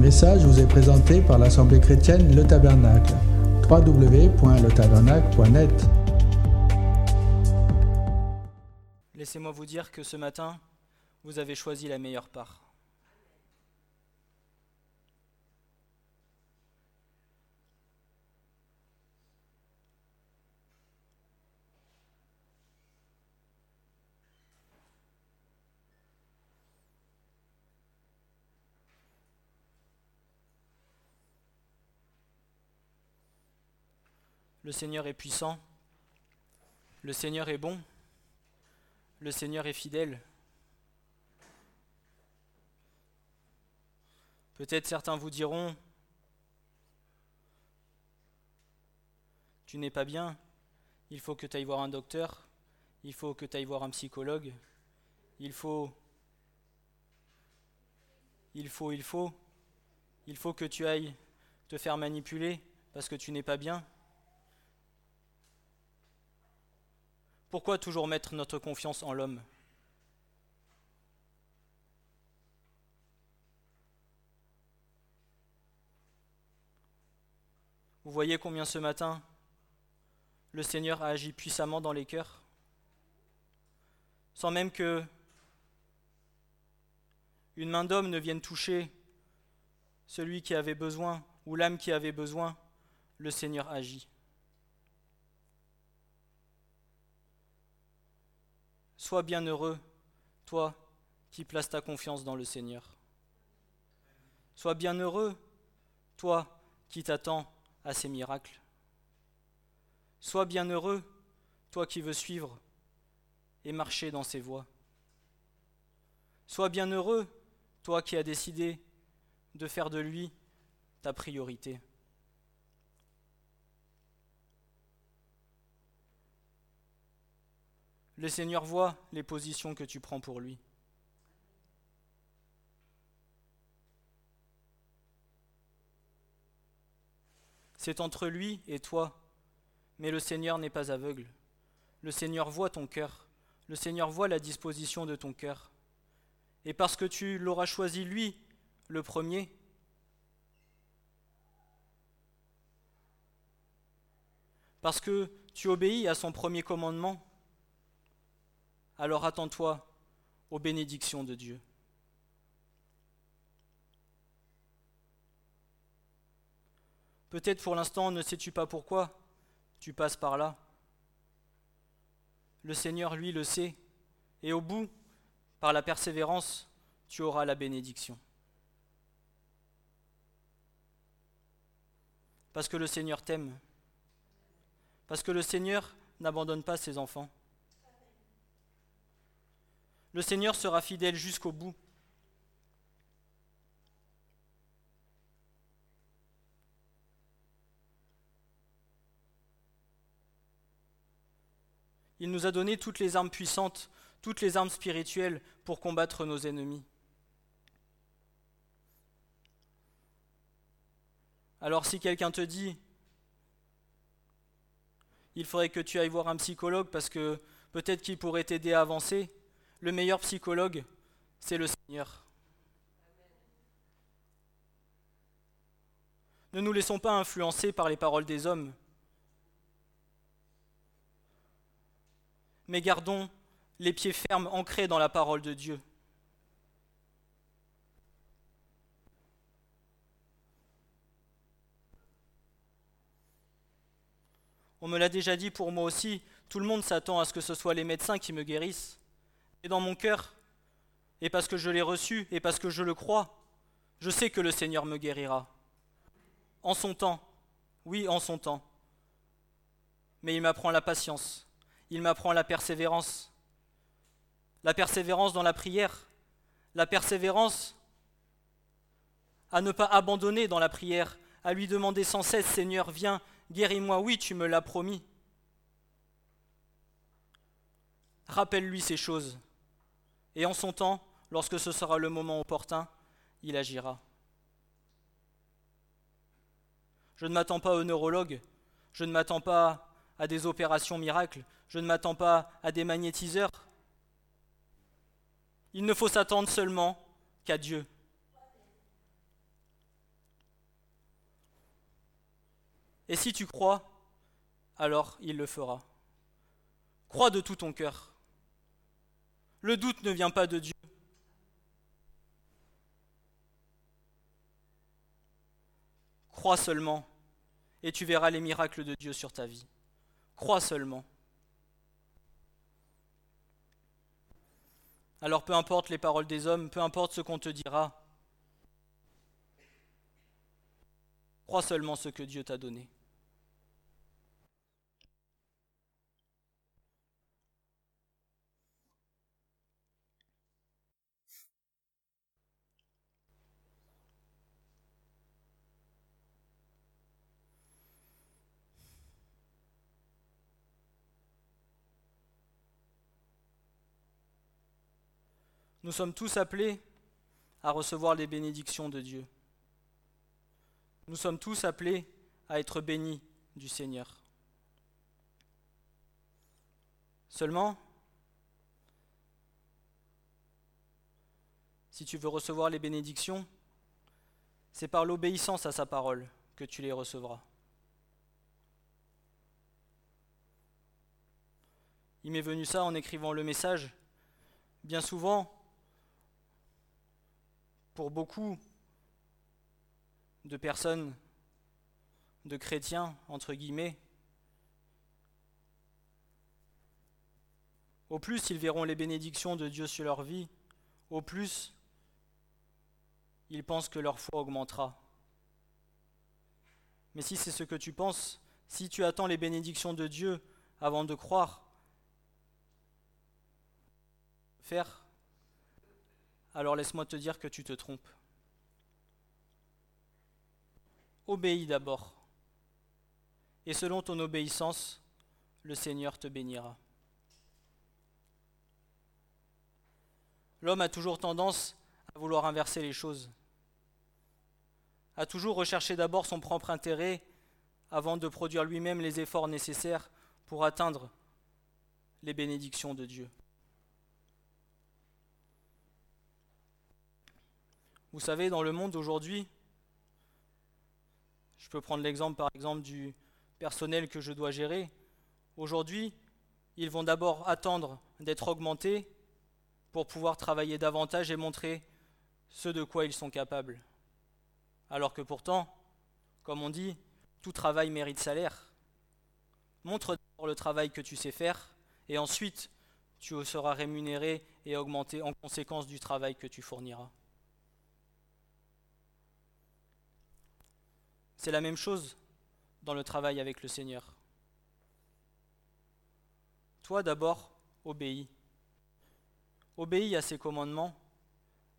message vous est présenté par l'Assemblée chrétienne Le Tabernacle. www.letabernacle.net Laissez-moi vous dire que ce matin, vous avez choisi la meilleure part. Le Seigneur est puissant, le Seigneur est bon, le Seigneur est fidèle. Peut-être certains vous diront, tu n'es pas bien, il faut que tu ailles voir un docteur, il faut que tu ailles voir un psychologue, il faut, il faut, il faut, il faut que tu ailles te faire manipuler parce que tu n'es pas bien. Pourquoi toujours mettre notre confiance en l'homme? Vous voyez combien ce matin le Seigneur a agi puissamment dans les cœurs, sans même que une main d'homme ne vienne toucher celui qui avait besoin ou l'âme qui avait besoin, le Seigneur agit. Sois bien heureux, toi qui places ta confiance dans le Seigneur. Sois bien heureux, toi qui t'attends à ces miracles. Sois bien heureux, toi qui veux suivre et marcher dans ses voies. Sois bien heureux, toi qui as décidé de faire de lui ta priorité. Le Seigneur voit les positions que tu prends pour lui. C'est entre lui et toi, mais le Seigneur n'est pas aveugle. Le Seigneur voit ton cœur, le Seigneur voit la disposition de ton cœur. Et parce que tu l'auras choisi lui, le premier, parce que tu obéis à son premier commandement, alors attends-toi aux bénédictions de Dieu. Peut-être pour l'instant ne sais-tu pas pourquoi tu passes par là? Le Seigneur, lui, le sait, et au bout, par la persévérance, tu auras la bénédiction. Parce que le Seigneur t'aime. Parce que le Seigneur n'abandonne pas ses enfants le Seigneur sera fidèle jusqu'au bout. Il nous a donné toutes les armes puissantes, toutes les armes spirituelles pour combattre nos ennemis. Alors si quelqu'un te dit, il faudrait que tu ailles voir un psychologue parce que peut-être qu'il pourrait t'aider à avancer, le meilleur psychologue, c'est le Seigneur. Ne nous laissons pas influencer par les paroles des hommes, mais gardons les pieds fermes ancrés dans la parole de Dieu. On me l'a déjà dit pour moi aussi, tout le monde s'attend à ce que ce soit les médecins qui me guérissent et dans mon cœur, et parce que je l'ai reçu, et parce que je le crois, je sais que le Seigneur me guérira. En son temps, oui, en son temps. Mais il m'apprend la patience, il m'apprend la persévérance. La persévérance dans la prière, la persévérance à ne pas abandonner dans la prière, à lui demander sans cesse, Seigneur, viens, guéris-moi, oui, tu me l'as promis. Rappelle-lui ces choses et en son temps, lorsque ce sera le moment opportun, il agira. Je ne m'attends pas aux neurologues, je ne m'attends pas à des opérations miracles, je ne m'attends pas à des magnétiseurs. Il ne faut s'attendre seulement qu'à Dieu. Et si tu crois, alors il le fera. Crois de tout ton cœur. Le doute ne vient pas de Dieu. Crois seulement, et tu verras les miracles de Dieu sur ta vie. Crois seulement. Alors peu importe les paroles des hommes, peu importe ce qu'on te dira, crois seulement ce que Dieu t'a donné. Nous sommes tous appelés à recevoir les bénédictions de Dieu. Nous sommes tous appelés à être bénis du Seigneur. Seulement, si tu veux recevoir les bénédictions, c'est par l'obéissance à sa parole que tu les recevras. Il m'est venu ça en écrivant le message. Bien souvent, pour beaucoup de personnes, de chrétiens, entre guillemets, au plus ils verront les bénédictions de Dieu sur leur vie, au plus ils pensent que leur foi augmentera. Mais si c'est ce que tu penses, si tu attends les bénédictions de Dieu avant de croire, faire alors laisse-moi te dire que tu te trompes. Obéis d'abord, et selon ton obéissance, le Seigneur te bénira. L'homme a toujours tendance à vouloir inverser les choses, à toujours rechercher d'abord son propre intérêt avant de produire lui-même les efforts nécessaires pour atteindre les bénédictions de Dieu. Vous savez, dans le monde d'aujourd'hui, je peux prendre l'exemple par exemple du personnel que je dois gérer. Aujourd'hui, ils vont d'abord attendre d'être augmentés pour pouvoir travailler davantage et montrer ce de quoi ils sont capables. Alors que pourtant, comme on dit, tout travail mérite salaire. Montre d'abord le travail que tu sais faire et ensuite tu seras rémunéré et augmenté en conséquence du travail que tu fourniras. C'est la même chose dans le travail avec le Seigneur. Toi d'abord, obéis. Obéis à ses commandements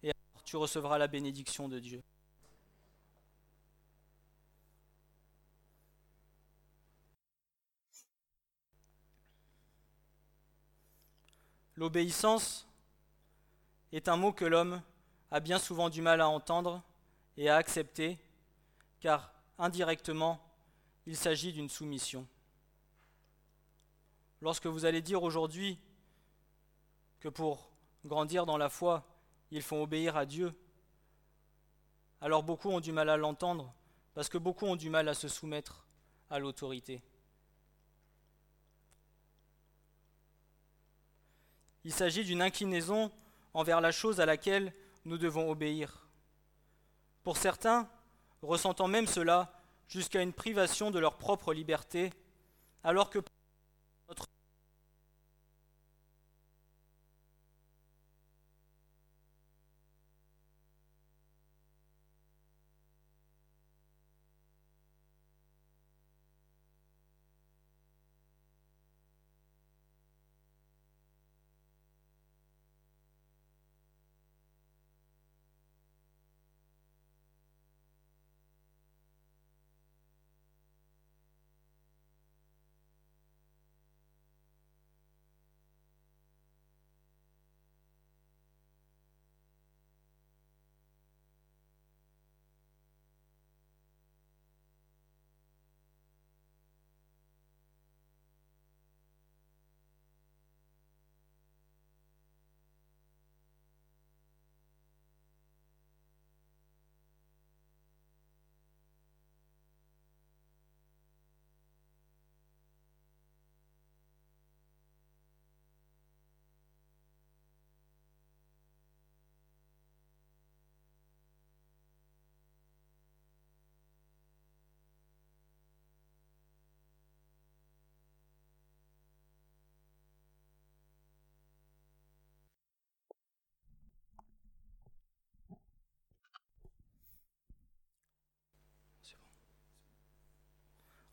et tu recevras la bénédiction de Dieu. L'obéissance est un mot que l'homme a bien souvent du mal à entendre et à accepter, car indirectement, il s'agit d'une soumission. Lorsque vous allez dire aujourd'hui que pour grandir dans la foi, il faut obéir à Dieu, alors beaucoup ont du mal à l'entendre, parce que beaucoup ont du mal à se soumettre à l'autorité. Il s'agit d'une inclinaison envers la chose à laquelle nous devons obéir. Pour certains, ressentant même cela jusqu'à une privation de leur propre liberté, alors que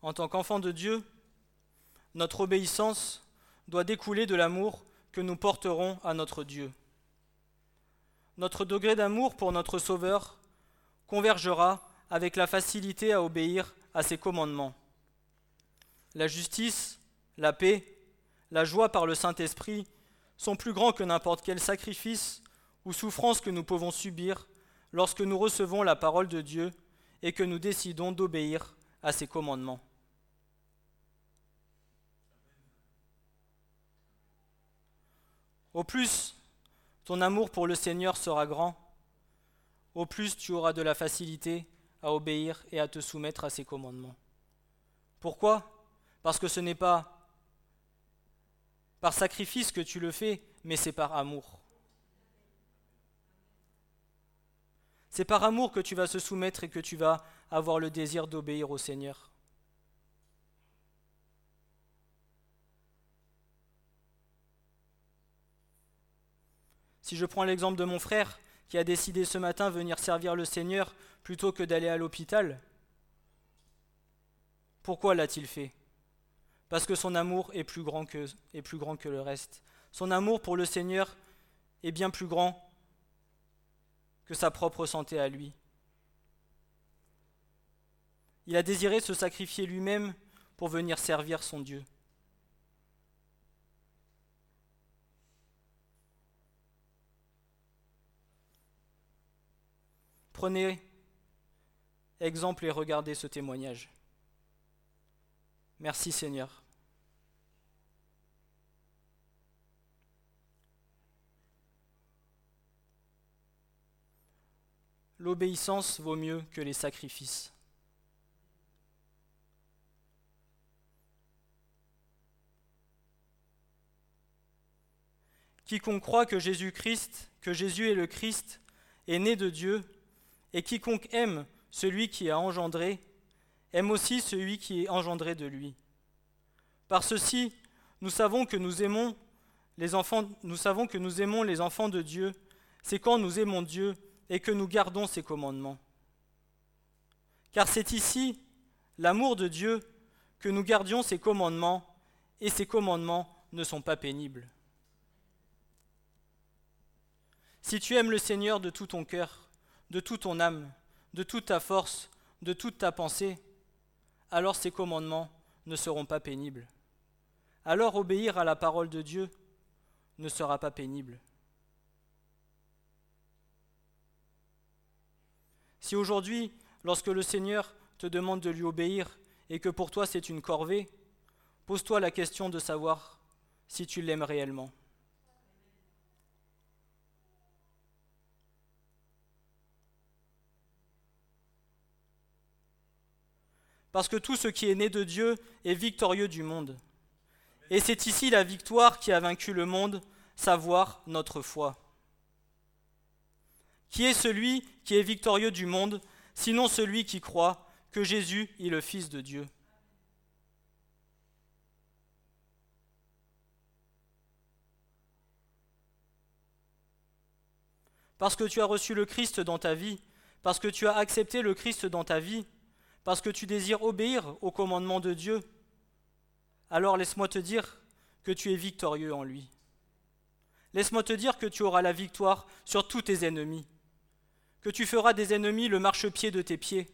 En tant qu'enfant de Dieu, notre obéissance doit découler de l'amour que nous porterons à notre Dieu. Notre degré d'amour pour notre Sauveur convergera avec la facilité à obéir à ses commandements. La justice, la paix, la joie par le Saint-Esprit sont plus grands que n'importe quel sacrifice ou souffrance que nous pouvons subir lorsque nous recevons la parole de Dieu et que nous décidons d'obéir à ses commandements. Au plus ton amour pour le Seigneur sera grand, au plus tu auras de la facilité à obéir et à te soumettre à ses commandements. Pourquoi? Parce que ce n'est pas par sacrifice que tu le fais, mais c'est par amour. C'est par amour que tu vas se soumettre et que tu vas avoir le désir d'obéir au Seigneur. Si je prends l'exemple de mon frère qui a décidé ce matin venir servir le Seigneur plutôt que d'aller à l'hôpital, pourquoi l'a-t-il fait? Parce que son amour est plus, grand que, est plus grand que le reste. Son amour pour le Seigneur est bien plus grand que sa propre santé à lui. Il a désiré se sacrifier lui-même pour venir servir son Dieu. Prenez exemple et regardez ce témoignage. Merci Seigneur. L'obéissance vaut mieux que les sacrifices. Quiconque croit que Jésus-Christ, que Jésus est le Christ, est né de Dieu, et quiconque aime celui qui a engendré, aime aussi celui qui est engendré de lui. Par ceci, nous savons que nous aimons les enfants, nous savons que nous aimons les enfants de Dieu, c'est quand nous aimons Dieu et que nous gardons ses commandements. Car c'est ici l'amour de Dieu que nous gardions ses commandements, et ses commandements ne sont pas pénibles. Si tu aimes le Seigneur de tout ton cœur, de toute ton âme, de toute ta force, de toute ta pensée, alors ces commandements ne seront pas pénibles. Alors obéir à la parole de Dieu ne sera pas pénible. Si aujourd'hui, lorsque le Seigneur te demande de lui obéir et que pour toi c'est une corvée, pose-toi la question de savoir si tu l'aimes réellement. Parce que tout ce qui est né de Dieu est victorieux du monde. Et c'est ici la victoire qui a vaincu le monde, savoir notre foi. Qui est celui qui est victorieux du monde, sinon celui qui croit que Jésus est le Fils de Dieu? Parce que tu as reçu le Christ dans ta vie, parce que tu as accepté le Christ dans ta vie, parce que tu désires obéir au commandement de Dieu, alors laisse-moi te dire que tu es victorieux en lui. Laisse-moi te dire que tu auras la victoire sur tous tes ennemis, que tu feras des ennemis le marchepied de tes pieds.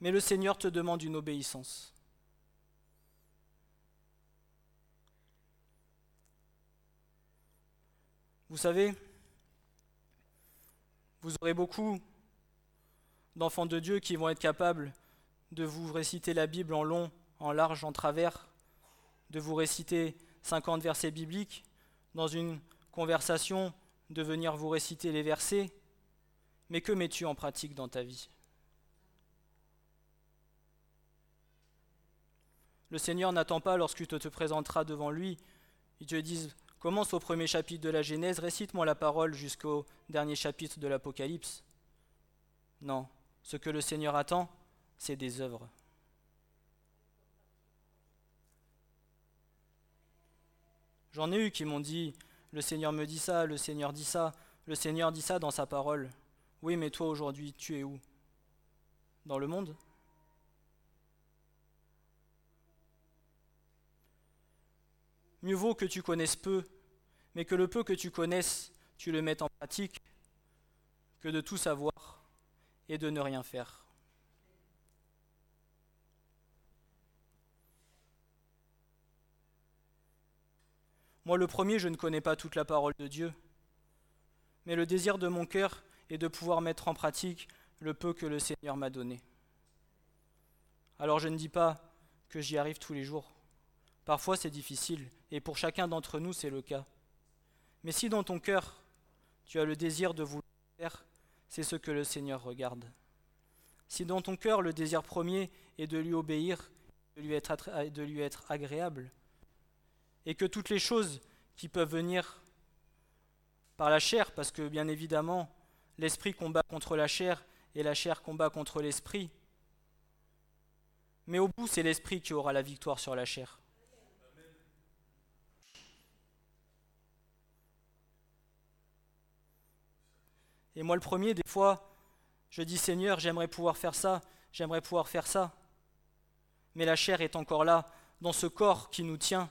Mais le Seigneur te demande une obéissance. Vous savez, vous aurez beaucoup d'enfants de Dieu qui vont être capables de vous réciter la Bible en long, en large, en travers, de vous réciter 50 versets bibliques, dans une conversation, de venir vous réciter les versets, mais que mets-tu en pratique dans ta vie? Le Seigneur n'attend pas lorsque tu te présenteras devant lui. Il te dit, commence au premier chapitre de la Genèse, récite-moi la parole jusqu'au dernier chapitre de l'Apocalypse. Non, ce que le Seigneur attend, c'est des œuvres. J'en ai eu qui m'ont dit, le Seigneur me dit ça, le Seigneur dit ça, le Seigneur dit ça dans sa parole. Oui, mais toi aujourd'hui, tu es où? Dans le monde? Mieux vaut que tu connaisses peu, mais que le peu que tu connaisses, tu le mettes en pratique, que de tout savoir et de ne rien faire. Moi, le premier, je ne connais pas toute la parole de Dieu, mais le désir de mon cœur est de pouvoir mettre en pratique le peu que le Seigneur m'a donné. Alors je ne dis pas que j'y arrive tous les jours. Parfois c'est difficile, et pour chacun d'entre nous c'est le cas. Mais si dans ton cœur tu as le désir de vouloir faire, c'est ce que le Seigneur regarde. Si dans ton cœur le désir premier est de lui obéir, de lui être, de lui être agréable, et que toutes les choses qui peuvent venir par la chair, parce que bien évidemment, l'esprit combat contre la chair et la chair combat contre l'esprit, mais au bout, c'est l'esprit qui aura la victoire sur la chair. Et moi, le premier, des fois, je dis Seigneur, j'aimerais pouvoir faire ça, j'aimerais pouvoir faire ça. Mais la chair est encore là, dans ce corps qui nous tient,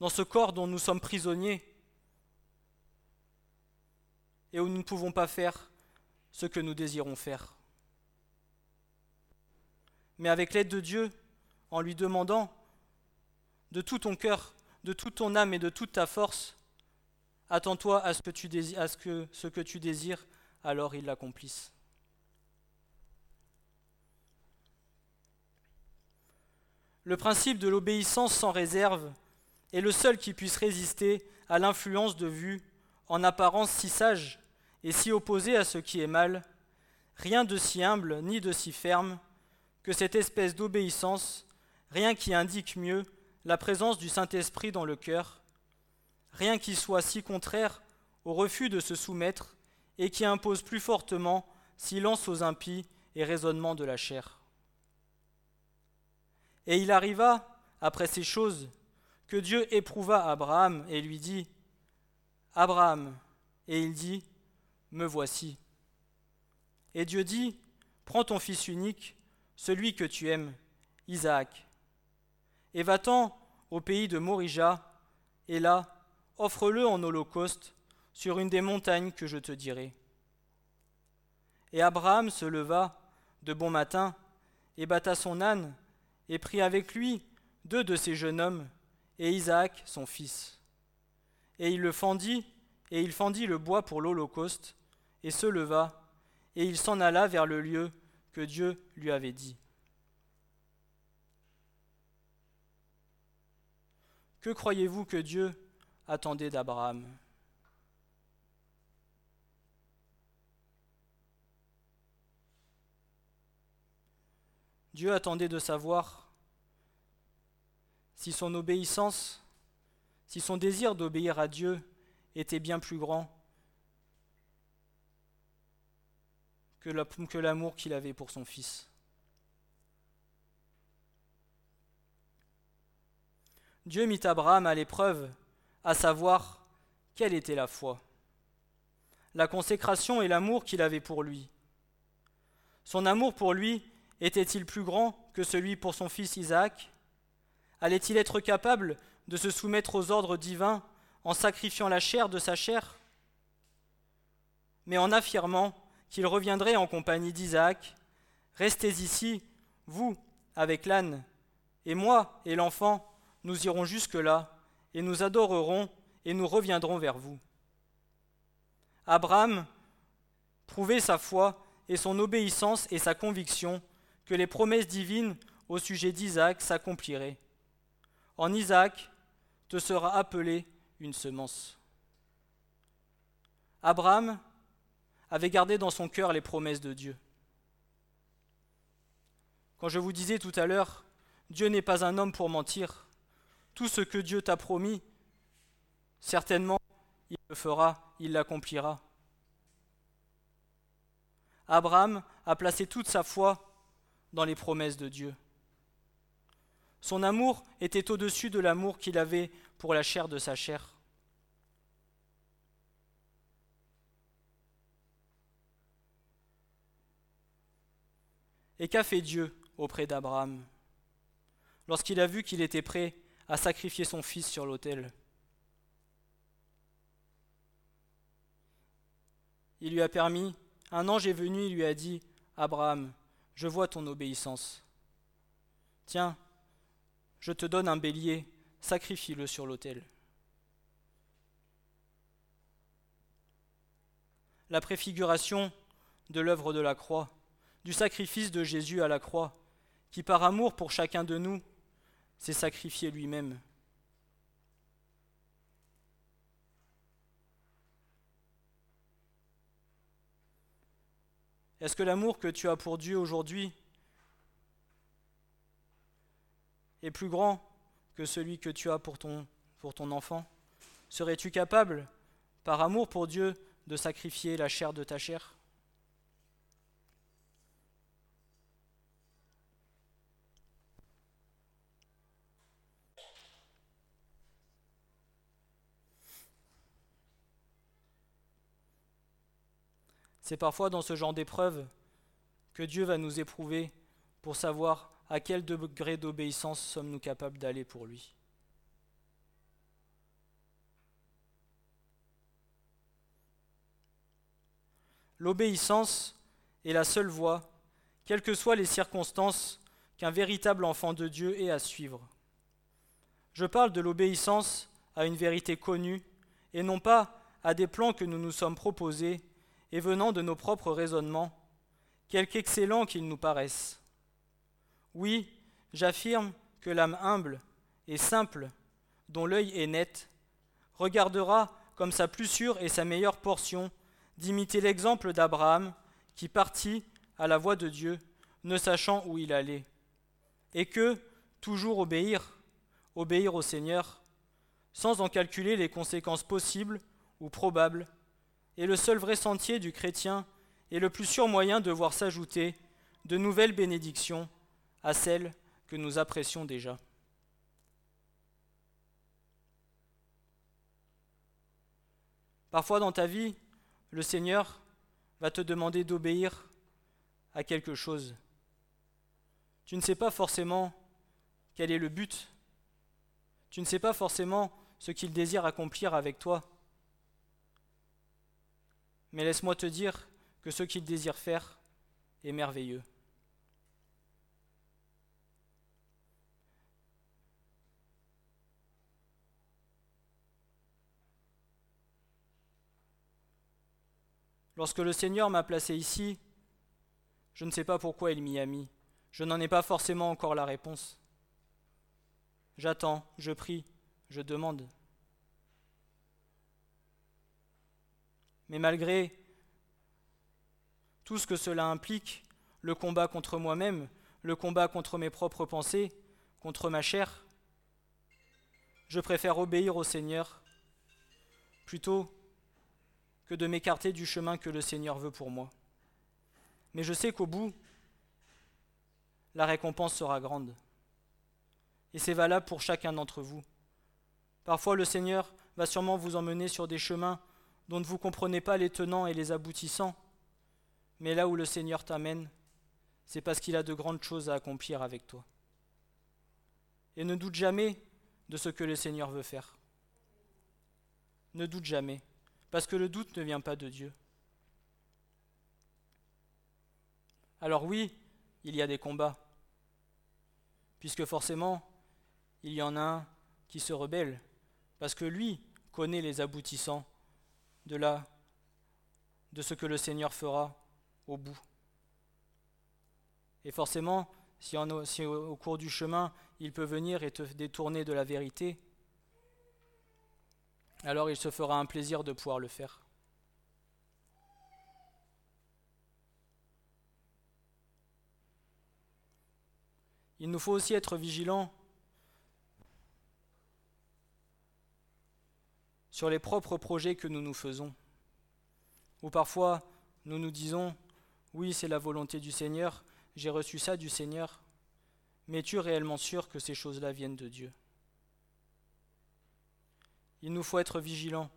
dans ce corps dont nous sommes prisonniers, et où nous ne pouvons pas faire ce que nous désirons faire. Mais avec l'aide de Dieu, en lui demandant de tout ton cœur, de toute ton âme et de toute ta force, attends-toi à ce que, tu désires, ce que tu désires, alors il l'accomplisse. Le principe de l'obéissance sans réserve est le seul qui puisse résister à l'influence de vues en apparence si sages et si opposées à ce qui est mal, rien de si humble ni de si ferme que cette espèce d'obéissance, rien qui indique mieux la présence du Saint-Esprit dans le cœur, rien qui soit si contraire au refus de se soumettre et qui impose plus fortement silence aux impies et raisonnement de la chair. Et il arriva, après ces choses, que Dieu éprouva Abraham et lui dit, Abraham, et il dit, Me voici. Et Dieu dit, Prends ton fils unique, celui que tu aimes, Isaac, et va-t'en au pays de Morija, et là, offre-le en holocauste sur une des montagnes que je te dirai. Et Abraham se leva de bon matin, et batta son âne, et prit avec lui deux de ses jeunes hommes, et Isaac son fils. Et il le fendit, et il fendit le bois pour l'Holocauste, et se leva, et il s'en alla vers le lieu que Dieu lui avait dit. Que croyez-vous que Dieu attendait d'Abraham? Dieu attendait de savoir si son obéissance, si son désir d'obéir à Dieu était bien plus grand que l'amour qu'il avait pour son Fils. Dieu mit Abraham à l'épreuve, à savoir quelle était la foi, la consécration et l'amour qu'il avait pour lui. Son amour pour lui était-il plus grand que celui pour son fils Isaac? Allait-il être capable de se soumettre aux ordres divins en sacrifiant la chair de sa chair? Mais en affirmant qu'il reviendrait en compagnie d'Isaac, restez ici, vous, avec l'âne, et moi et l'enfant, nous irons jusque-là, et nous adorerons, et nous reviendrons vers vous. Abraham prouvait sa foi et son obéissance et sa conviction que les promesses divines au sujet d'Isaac s'accompliraient. En Isaac te sera appelée une semence. Abraham avait gardé dans son cœur les promesses de Dieu. Quand je vous disais tout à l'heure, Dieu n'est pas un homme pour mentir. Tout ce que Dieu t'a promis, certainement, il le fera, il l'accomplira. Abraham a placé toute sa foi dans les promesses de Dieu. Son amour était au-dessus de l'amour qu'il avait pour la chair de sa chair. Et qu'a fait Dieu auprès d'Abraham lorsqu'il a vu qu'il était prêt à sacrifier son fils sur l'autel? Il lui a permis, un ange est venu, il lui a dit, Abraham, je vois ton obéissance. Tiens, je te donne un bélier, sacrifie-le sur l'autel. La préfiguration de l'œuvre de la croix, du sacrifice de Jésus à la croix, qui par amour pour chacun de nous s'est sacrifié lui-même. Est-ce que l'amour que tu as pour Dieu aujourd'hui est plus grand que celui que tu as pour ton, pour ton enfant? Serais-tu capable, par amour pour Dieu, de sacrifier la chair de ta chair? C'est parfois dans ce genre d'épreuve que Dieu va nous éprouver pour savoir à quel degré d'obéissance sommes-nous capables d'aller pour lui. L'obéissance est la seule voie, quelles que soient les circonstances, qu'un véritable enfant de Dieu ait à suivre. Je parle de l'obéissance à une vérité connue et non pas à des plans que nous nous sommes proposés et venant de nos propres raisonnements, quelque excellents qu'ils nous paraissent. Oui, j'affirme que l'âme humble et simple, dont l'œil est net, regardera comme sa plus sûre et sa meilleure portion d'imiter l'exemple d'Abraham qui partit à la voix de Dieu, ne sachant où il allait, et que, toujours obéir, obéir au Seigneur, sans en calculer les conséquences possibles ou probables, est le seul vrai sentier du chrétien et le plus sûr moyen de voir s'ajouter de nouvelles bénédictions à celles que nous apprécions déjà. Parfois dans ta vie, le Seigneur va te demander d'obéir à quelque chose. Tu ne sais pas forcément quel est le but. Tu ne sais pas forcément ce qu'il désire accomplir avec toi. Mais laisse-moi te dire que ce qu'il désire faire est merveilleux. Lorsque le Seigneur m'a placé ici, je ne sais pas pourquoi il m'y a mis. Je n'en ai pas forcément encore la réponse. J'attends, je prie, je demande. Mais malgré tout ce que cela implique, le combat contre moi-même, le combat contre mes propres pensées, contre ma chair, je préfère obéir au Seigneur plutôt que de m'écarter du chemin que le Seigneur veut pour moi. Mais je sais qu'au bout, la récompense sera grande. Et c'est valable pour chacun d'entre vous. Parfois le Seigneur va sûrement vous emmener sur des chemins dont vous ne comprenez pas les tenants et les aboutissants, mais là où le Seigneur t'amène, c'est parce qu'il a de grandes choses à accomplir avec toi. Et ne doute jamais de ce que le Seigneur veut faire. Ne doute jamais, parce que le doute ne vient pas de Dieu. Alors oui, il y a des combats, puisque forcément, il y en a un qui se rebelle, parce que lui connaît les aboutissants de là, de ce que le Seigneur fera au bout. Et forcément, si, si au cours du chemin, il peut venir et te détourner de la vérité, alors il se fera un plaisir de pouvoir le faire. Il nous faut aussi être vigilants sur les propres projets que nous nous faisons. Ou parfois, nous nous disons, oui, c'est la volonté du Seigneur, j'ai reçu ça du Seigneur, Mais es-tu réellement sûr que ces choses-là viennent de Dieu? Il nous faut être vigilants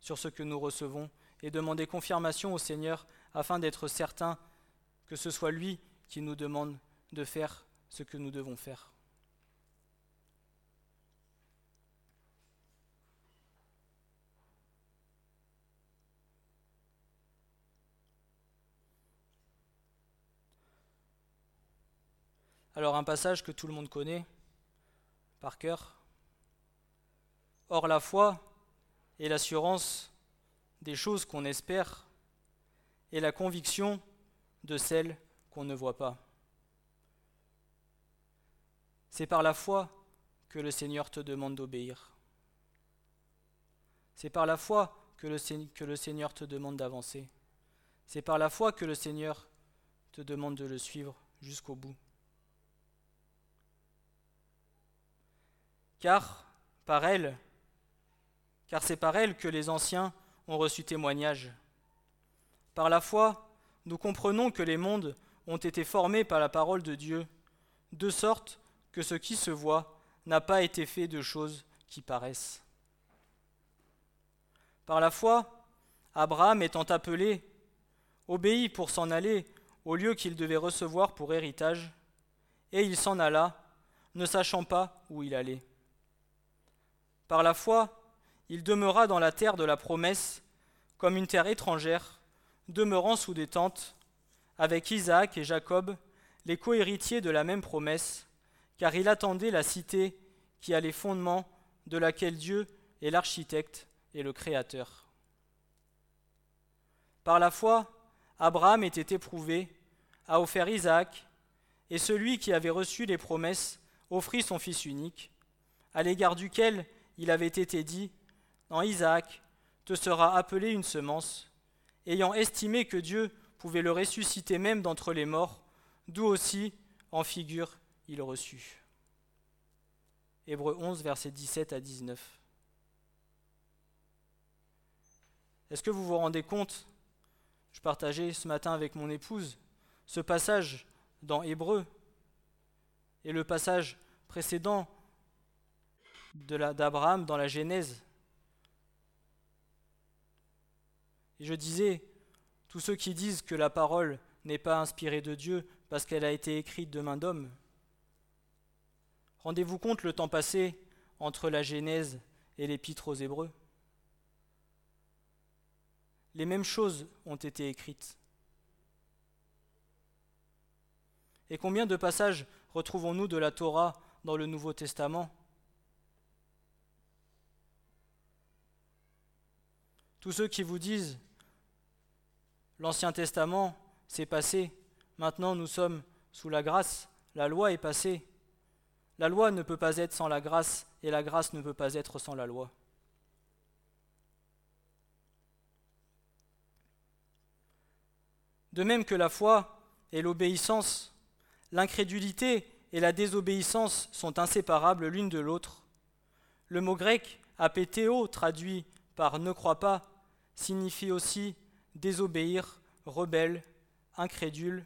sur ce que nous recevons et demander confirmation au Seigneur afin d'être certain que ce soit lui qui nous demande de faire ce que nous devons faire. Alors un passage que tout le monde connaît par cœur. Or la foi est l'assurance des choses qu'on espère et la conviction de celles qu'on ne voit pas. C'est par la foi que le Seigneur te demande d'obéir. C'est par la foi que le, que le Seigneur te demande d'avancer. C'est par la foi que le Seigneur te demande de le suivre jusqu'au bout. Car par elle, car c'est par elle que les anciens ont reçu témoignage. Par la foi, nous comprenons que les mondes ont été formés par la parole de Dieu, de sorte que ce qui se voit n'a pas été fait de choses qui paraissent. Par la foi, Abraham étant appelé, obéit pour s'en aller au lieu qu'il devait recevoir pour héritage, et il s'en alla, ne sachant pas où il allait. Par la foi, il demeura dans la terre de la promesse, comme une terre étrangère, demeurant sous des tentes, avec Isaac et Jacob, les cohéritiers de la même promesse, car il attendait la cité qui a les fondements, de laquelle Dieu est l'architecte et le créateur. Par la foi, Abraham était éprouvé, a offert Isaac, et celui qui avait reçu les promesses offrit son fils unique, à l'égard duquel il avait été dit en Isaac te sera appelé une semence, ayant estimé que Dieu pouvait le ressusciter même d'entre les morts, d'où aussi, en figure, il reçut. Hébreu 11, versets 17 à 19. Est-ce que vous vous rendez compte Je partageais ce matin avec mon épouse ce passage dans Hébreu et le passage précédent d'Abraham dans la Genèse. Et je disais, tous ceux qui disent que la parole n'est pas inspirée de Dieu parce qu'elle a été écrite de main d'homme, rendez-vous compte le temps passé entre la Genèse et l'Épître aux Hébreux Les mêmes choses ont été écrites. Et combien de passages retrouvons-nous de la Torah dans le Nouveau Testament? Tous ceux qui vous disent l'Ancien Testament, c'est passé, maintenant nous sommes sous la grâce, la loi est passée. La loi ne peut pas être sans la grâce et la grâce ne peut pas être sans la loi. De même que la foi et l'obéissance, l'incrédulité et la désobéissance sont inséparables l'une de l'autre. Le mot grec apétéo, traduit par ne crois pas, signifie aussi désobéir, rebelle, incrédule,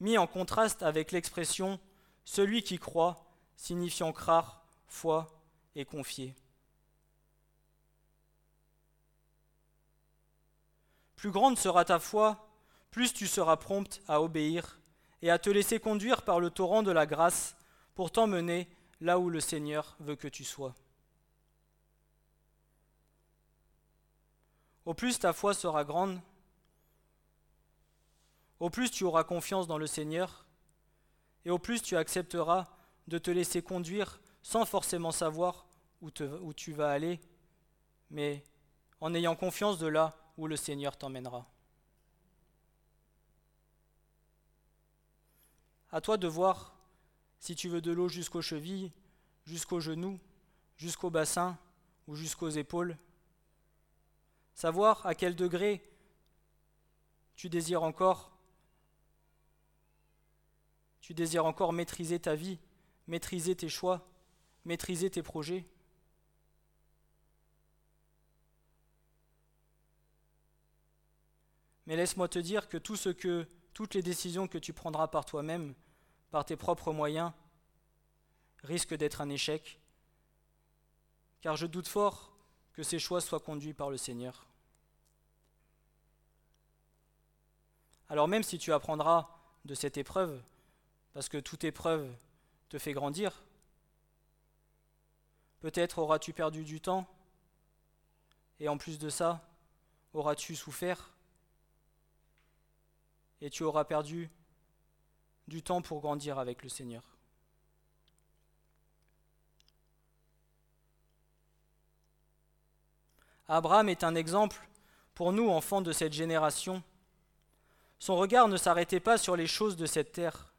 mis en contraste avec l'expression celui qui croit, signifiant croire, foi et confier. Plus grande sera ta foi, plus tu seras prompte à obéir et à te laisser conduire par le torrent de la grâce pour t'emmener là où le Seigneur veut que tu sois. Au plus ta foi sera grande, au plus tu auras confiance dans le Seigneur, et au plus tu accepteras de te laisser conduire sans forcément savoir où, tu vas aller, mais en ayant confiance de là où le Seigneur t'emmènera. À toi de voir si tu veux de l'eau jusqu'aux chevilles, jusqu'aux genoux, jusqu'au bassin ou jusqu'aux épaules savoir à quel degré tu désires encore tu désires encore maîtriser ta vie, maîtriser tes choix, maîtriser tes projets. Mais laisse-moi te dire que tout ce que toutes les décisions que tu prendras par toi-même par tes propres moyens risque d'être un échec, car je doute fort que ces choix soient conduits par le Seigneur. Alors même si tu apprendras de cette épreuve, parce que toute épreuve te fait grandir, peut-être auras-tu perdu du temps, et en plus de ça, auras-tu souffert, et tu auras perdu du temps pour grandir avec le Seigneur. Abraham est un exemple pour nous, enfants de cette génération. Son regard ne s'arrêtait pas sur les choses de cette terre.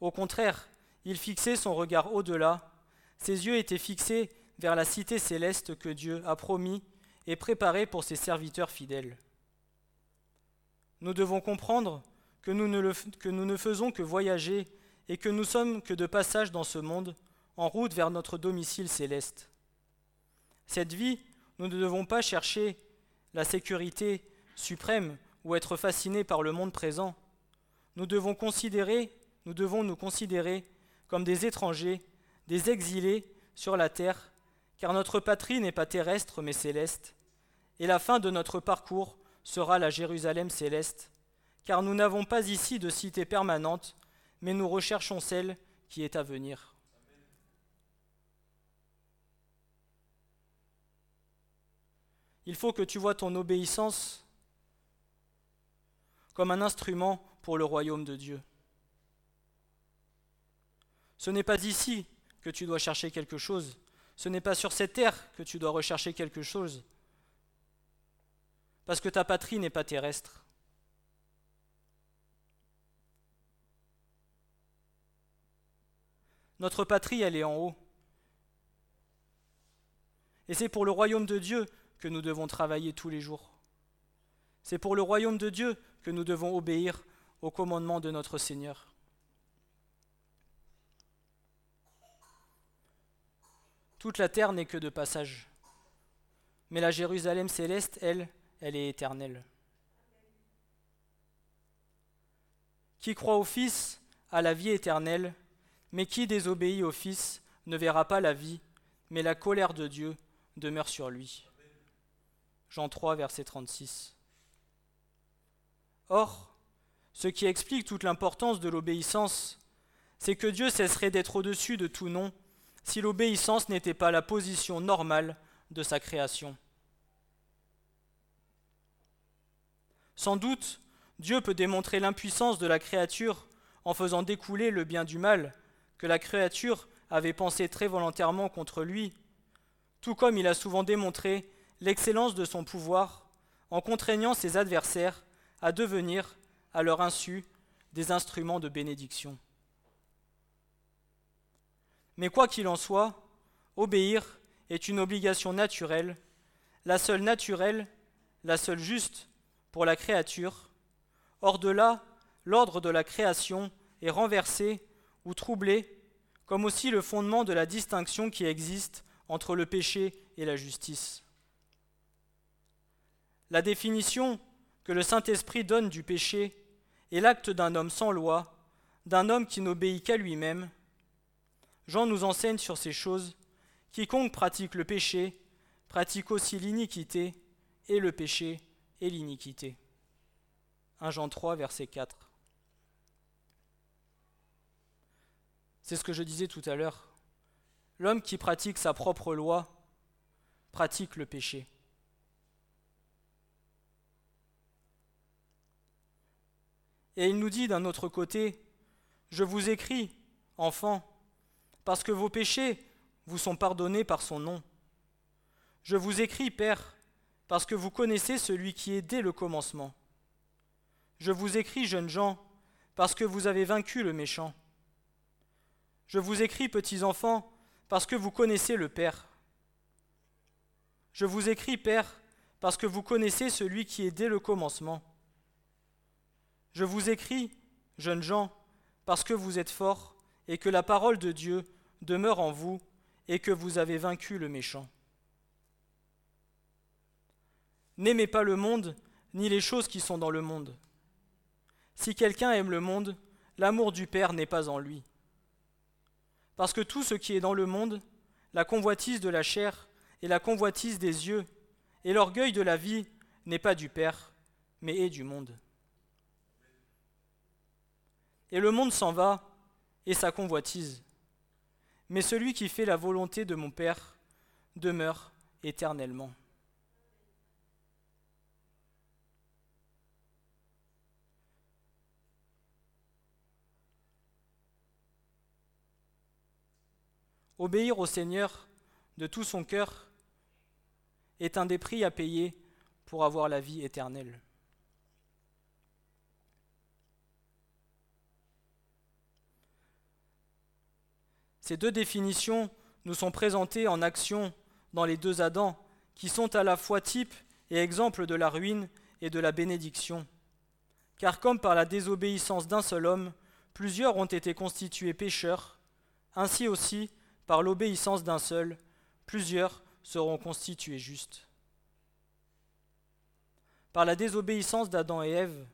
Au contraire, il fixait son regard au-delà. Ses yeux étaient fixés vers la cité céleste que Dieu a promis et préparée pour ses serviteurs fidèles. Nous devons comprendre que nous, ne que nous ne faisons que voyager et que nous sommes que de passage dans ce monde, en route vers notre domicile céleste. Cette vie nous ne devons pas chercher la sécurité suprême ou être fascinés par le monde présent. Nous devons nous considérer comme des étrangers, des exilés sur la terre, car notre patrie n'est pas terrestre mais céleste, et la fin de notre parcours sera la Jérusalem céleste, car nous n'avons pas ici de cité permanente, mais nous recherchons celle qui est à venir. Il faut que tu vois ton obéissance comme un instrument pour le royaume de Dieu. Ce n'est pas ici que tu dois chercher quelque chose, ce n'est pas sur cette terre que tu dois rechercher quelque chose, parce que ta patrie n'est pas terrestre. Notre patrie, elle est en haut. Et c'est pour le royaume de Dieu que nous devons travailler tous les jours. C'est pour le royaume de Dieu que nous devons obéir au commandement de notre Seigneur. Toute la terre n'est que de passage. Mais la Jérusalem céleste, elle, elle est éternelle. Qui croit au Fils a la vie éternelle, mais qui désobéit au Fils ne verra pas la vie, mais la colère de Dieu demeure sur lui. Jean 3, verset 36. Or, ce qui explique toute l'importance de l'obéissance, c'est que Dieu cesserait d'être au-dessus de tout nom si l'obéissance n'était pas la position normale de sa création. Sans doute, Dieu peut démontrer l'impuissance de la créature en faisant découler le bien du mal que la créature avait pensé très volontairement contre lui, tout comme il a souvent démontré l'excellence de son pouvoir en contraignant ses adversaires à devenir, à leur insu, des instruments de bénédiction. Mais quoi qu'il en soit, obéir est une obligation naturelle, la seule naturelle, la seule juste pour la créature. Hors de là, l'ordre de la création est renversé ou troublé, comme aussi le fondement de la distinction qui existe entre le péché et la justice. La définition que le Saint-Esprit donne du péché est l'acte d'un homme sans loi, d'un homme qui n'obéit qu'à lui-même. Jean nous enseigne sur ces choses. Quiconque pratique le péché pratique aussi l'iniquité, et le péché et l'iniquité. 1 Jean 3, verset 4. C'est ce que je disais tout à l'heure. L'homme qui pratique sa propre loi pratique le péché. Et il nous dit d'un autre côté, Je vous écris, enfants, parce que vos péchés vous sont pardonnés par son nom. Je vous écris, Père, parce que vous connaissez celui qui est dès le commencement. Je vous écris, jeunes gens, parce que vous avez vaincu le méchant. Je vous écris, petits enfants, parce que vous connaissez le Père. Je vous écris, Père, parce que vous connaissez celui qui est dès le commencement. Je vous écris, jeunes gens, parce que vous êtes forts et que la parole de Dieu demeure en vous et que vous avez vaincu le méchant. N'aimez pas le monde ni les choses qui sont dans le monde. Si quelqu'un aime le monde, l'amour du Père n'est pas en lui. Parce que tout ce qui est dans le monde, la convoitise de la chair et la convoitise des yeux et l'orgueil de la vie n'est pas du Père, mais est du monde. Et le monde s'en va et sa convoitise. Mais celui qui fait la volonté de mon Père demeure éternellement. Obéir au Seigneur de tout son cœur est un des prix à payer pour avoir la vie éternelle. Ces deux définitions nous sont présentées en action dans les deux Adams, qui sont à la fois type et exemple de la ruine et de la bénédiction. Car comme par la désobéissance d'un seul homme, plusieurs ont été constitués pécheurs, ainsi aussi, par l'obéissance d'un seul, plusieurs seront constitués justes. Par la désobéissance d'Adam et Ève,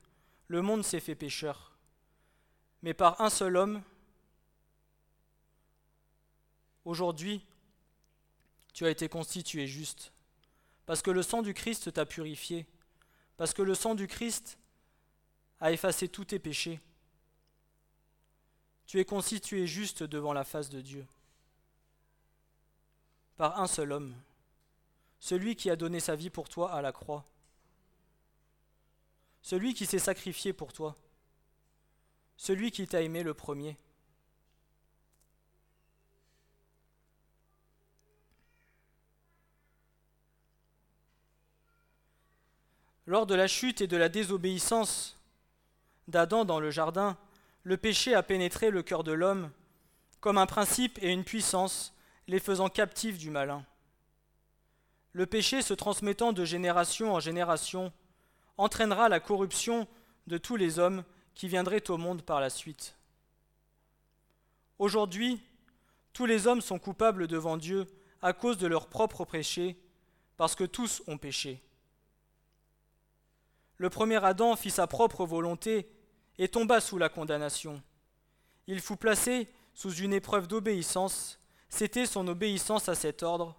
le monde s'est fait pécheur. Mais par un seul homme, aujourd'hui, tu as été constitué juste. Parce que le sang du Christ t'a purifié. Parce que le sang du Christ a effacé tous tes péchés. Tu es constitué juste devant la face de Dieu par un seul homme, celui qui a donné sa vie pour toi à la croix, celui qui s'est sacrifié pour toi, celui qui t'a aimé le premier. Lors de la chute et de la désobéissance d'Adam dans le jardin, le péché a pénétré le cœur de l'homme comme un principe et une puissance les faisant captifs du malin. Le péché se transmettant de génération en génération entraînera la corruption de tous les hommes qui viendraient au monde par la suite. Aujourd'hui, tous les hommes sont coupables devant Dieu à cause de leur propre péché, parce que tous ont péché. Le premier Adam fit sa propre volonté et tomba sous la condamnation. Il fut placé sous une épreuve d'obéissance c'était son obéissance à cet ordre,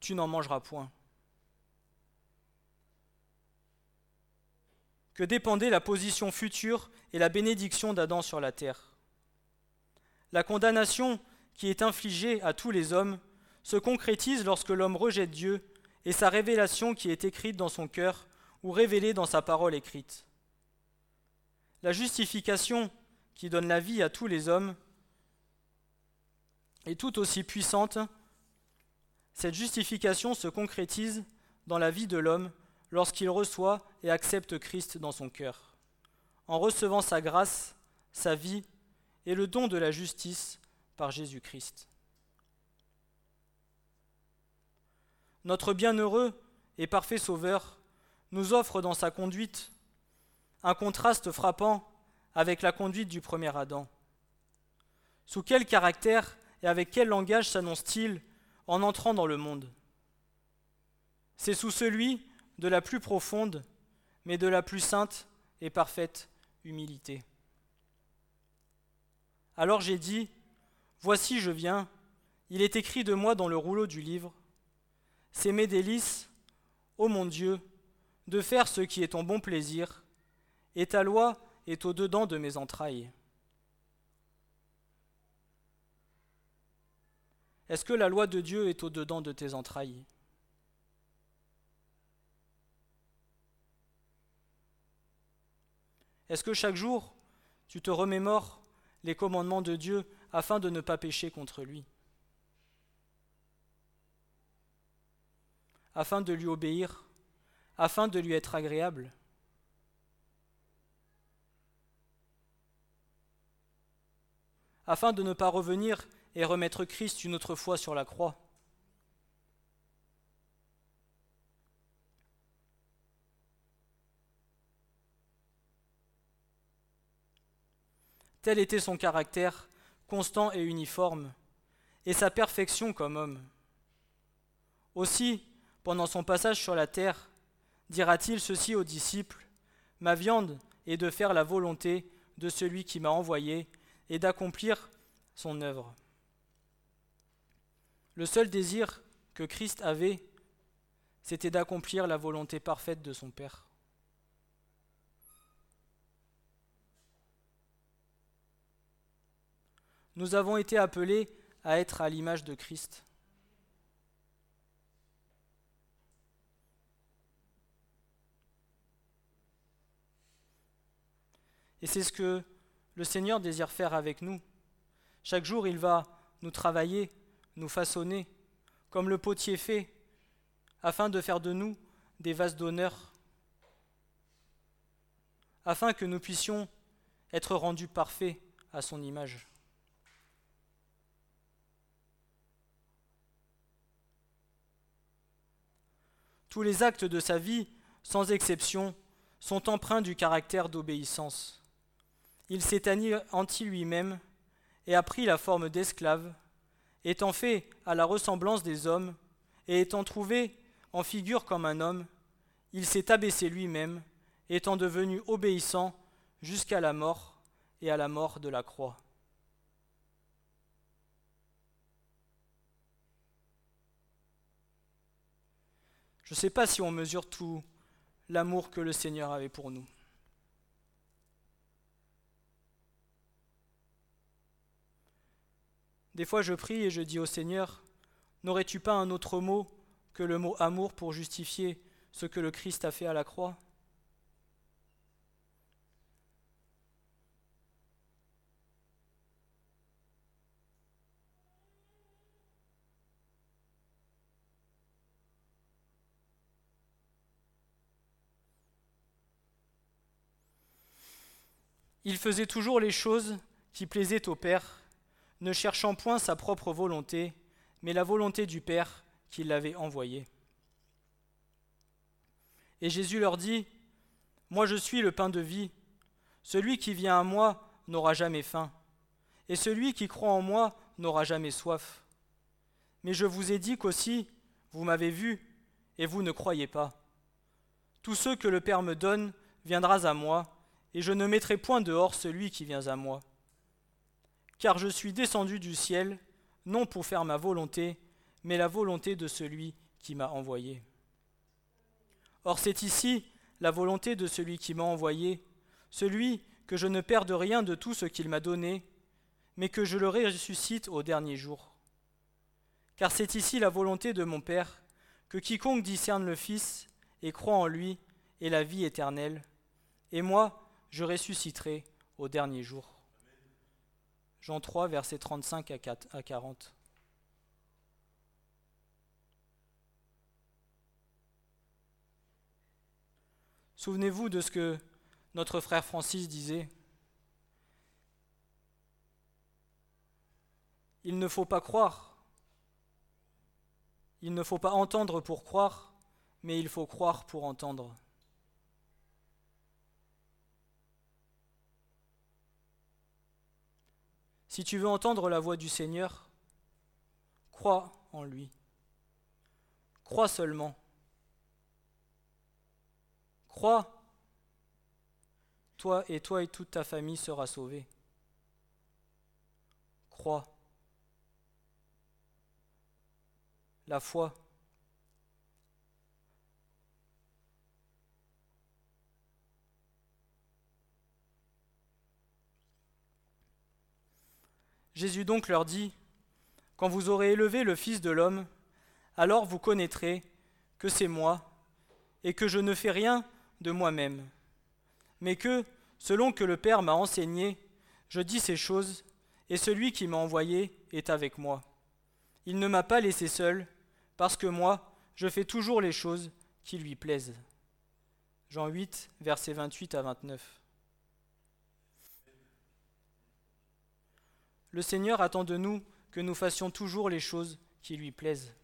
tu n'en mangeras point. Que dépendait la position future et la bénédiction d'Adam sur la terre? La condamnation qui est infligée à tous les hommes se concrétise lorsque l'homme rejette Dieu et sa révélation qui est écrite dans son cœur ou révélée dans sa parole écrite. La justification qui donne la vie à tous les hommes est tout aussi puissante, cette justification se concrétise dans la vie de l'homme lorsqu'il reçoit et accepte Christ dans son cœur, en recevant sa grâce, sa vie et le don de la justice par Jésus-Christ. Notre bienheureux et parfait Sauveur nous offre dans sa conduite un contraste frappant avec la conduite du premier Adam. Sous quel caractère et avec quel langage s'annonce-t-il en entrant dans le monde? C'est sous celui de la plus profonde, mais de la plus sainte et parfaite humilité. Alors j'ai dit, Voici je viens, il est écrit de moi dans le rouleau du livre, c'est mes délices, ô mon Dieu, de faire ce qui est ton bon plaisir, et ta loi est au-dedans de mes entrailles. Est-ce que la loi de Dieu est au-dedans de tes entrailles? Est-ce que chaque jour, tu te remémores les commandements de Dieu afin de ne pas pécher contre lui? Afin de lui obéir Afin de lui être agréable Afin de ne pas revenir et remettre Christ une autre fois sur la croix. Tel était son caractère, constant et uniforme, et sa perfection comme homme. Aussi, pendant son passage sur la terre, dira-t-il ceci aux disciples, Ma viande est de faire la volonté de celui qui m'a envoyé et d'accomplir son œuvre. Le seul désir que Christ avait, c'était d'accomplir la volonté parfaite de son Père. Nous avons été appelés à être à l'image de Christ. Et c'est ce que le Seigneur désire faire avec nous. Chaque jour, il va nous travailler, nous façonner, comme le potier fait, afin de faire de nous des vases d'honneur, afin que nous puissions être rendus parfaits à son image. Tous les actes de sa vie, sans exception, sont empreints du caractère d'obéissance il s'est anéanti lui-même et a pris la forme d'esclave, étant fait à la ressemblance des hommes, et étant trouvé en figure comme un homme, il s'est abaissé lui-même, étant devenu obéissant jusqu'à la mort et à la mort de la croix. Je ne sais pas si on mesure tout l'amour que le Seigneur avait pour nous. Des fois, je prie et je dis au Seigneur, n'aurais-tu pas un autre mot que le mot amour pour justifier ce que le Christ a fait à la croix? Il faisait toujours les choses qui plaisaient au Père ne cherchant point sa propre volonté, mais la volonté du Père qui l'avait envoyé. Et Jésus leur dit, Moi je suis le pain de vie, celui qui vient à moi n'aura jamais faim, et celui qui croit en moi n'aura jamais soif. Mais je vous ai dit qu'aussi, vous m'avez vu, et vous ne croyez pas. Tous ceux que le Père me donne viendra à moi, et je ne mettrai point dehors celui qui vient à moi car je suis descendu du ciel, non pour faire ma volonté, mais la volonté de celui qui m'a envoyé. Or c'est ici la volonté de celui qui m'a envoyé, celui que je ne perde rien de tout ce qu'il m'a donné, mais que je le ressuscite au dernier jour. Car c'est ici la volonté de mon Père, que quiconque discerne le Fils et croit en lui ait la vie éternelle, et moi je ressusciterai au dernier jour. Jean 3, versets 35 à 40. Souvenez-vous de ce que notre frère Francis disait. Il ne faut pas croire. Il ne faut pas entendre pour croire, mais il faut croire pour entendre. Si tu veux entendre la voix du Seigneur, crois en lui. Crois seulement. Crois, toi et toi et toute ta famille sera sauvée. Crois. La foi. Jésus donc leur dit, Quand vous aurez élevé le Fils de l'homme, alors vous connaîtrez que c'est moi, et que je ne fais rien de moi-même, mais que, selon que le Père m'a enseigné, je dis ces choses, et celui qui m'a envoyé est avec moi. Il ne m'a pas laissé seul, parce que moi, je fais toujours les choses qui lui plaisent. Jean 8, versets 28 à 29. Le Seigneur attend de nous que nous fassions toujours les choses qui lui plaisent,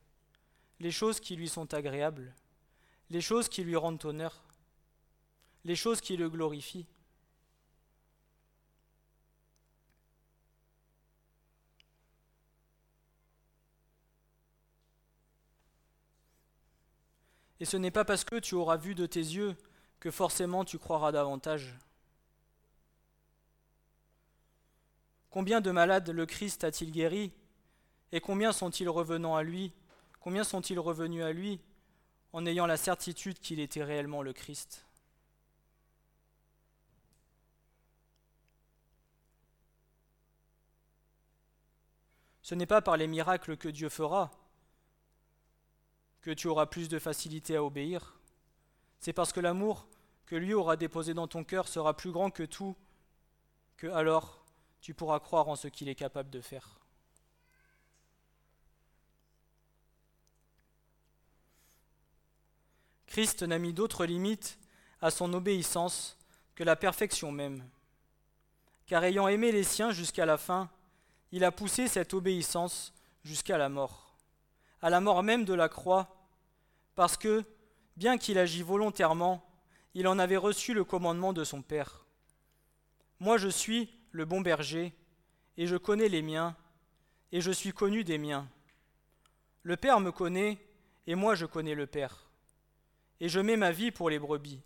les choses qui lui sont agréables, les choses qui lui rendent honneur, les choses qui le glorifient. Et ce n'est pas parce que tu auras vu de tes yeux que forcément tu croiras davantage. Combien de malades le Christ a-t-il guéri? Et combien sont-ils revenant à lui? Combien sont-ils revenus à lui en ayant la certitude qu'il était réellement le Christ? Ce n'est pas par les miracles que Dieu fera que tu auras plus de facilité à obéir. C'est parce que l'amour que lui aura déposé dans ton cœur sera plus grand que tout, que alors tu pourras croire en ce qu'il est capable de faire. Christ n'a mis d'autre limite à son obéissance que la perfection même. Car ayant aimé les siens jusqu'à la fin, il a poussé cette obéissance jusqu'à la mort, à la mort même de la croix, parce que, bien qu'il agit volontairement, il en avait reçu le commandement de son Père. Moi je suis le bon berger, et je connais les miens, et je suis connu des miens. Le Père me connaît, et moi je connais le Père. Et je mets ma vie pour les brebis.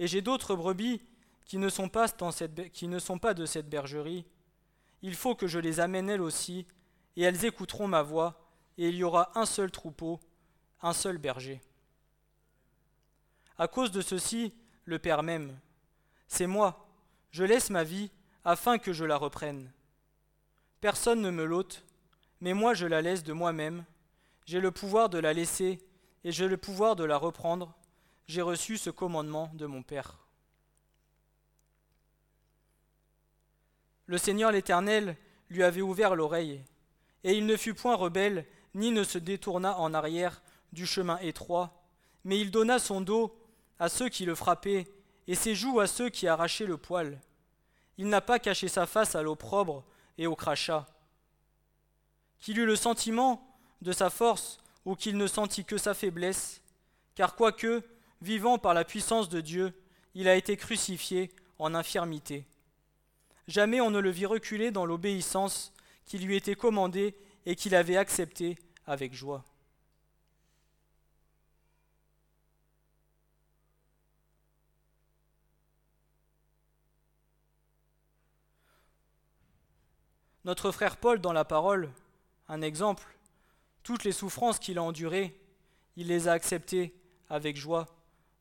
Et j'ai d'autres brebis qui ne, sont pas de cette bergerie. Il faut que je les amène elles aussi, et elles écouteront ma voix, et il y aura un seul troupeau, un seul berger. À cause de ceci, le Père m'aime. C'est moi, je laisse ma vie afin que je la reprenne. Personne ne me l'ôte, mais moi je la laisse de moi-même. J'ai le pouvoir de la laisser et j'ai le pouvoir de la reprendre. J'ai reçu ce commandement de mon Père. Le Seigneur l'Éternel lui avait ouvert l'oreille, et il ne fut point rebelle, ni ne se détourna en arrière du chemin étroit, mais il donna son dos à ceux qui le frappaient, et ses joues à ceux qui arrachaient le poil. Il n'a pas caché sa face à l'opprobre et au crachat. Qu'il eût le sentiment de sa force ou qu'il ne sentit que sa faiblesse, car quoique, vivant par la puissance de Dieu, il a été crucifié en infirmité. Jamais on ne le vit reculer dans l'obéissance qui lui était commandée et qu'il avait acceptée avec joie. Notre frère Paul, dans la parole, un exemple, toutes les souffrances qu'il a endurées, il les a acceptées avec joie,